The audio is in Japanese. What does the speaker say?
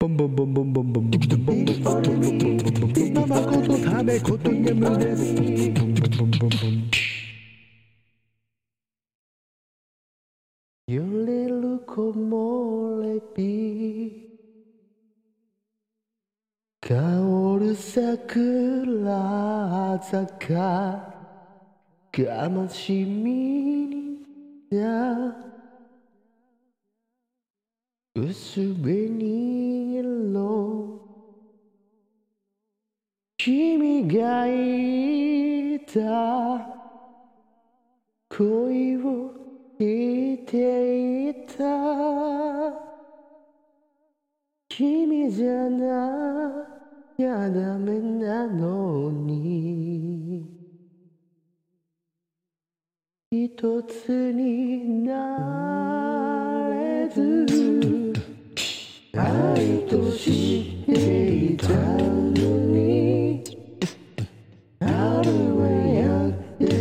ボンボンボンボンボンボンボンボンボンボンボンボンボンボンボンボンママことためこと眠ですボンボンボンボン揺れる木漏れ日香る桜坂がましみにな薄紅君がいた恋をしていた。君じゃなきゃダメなのに。一つになれず。愛として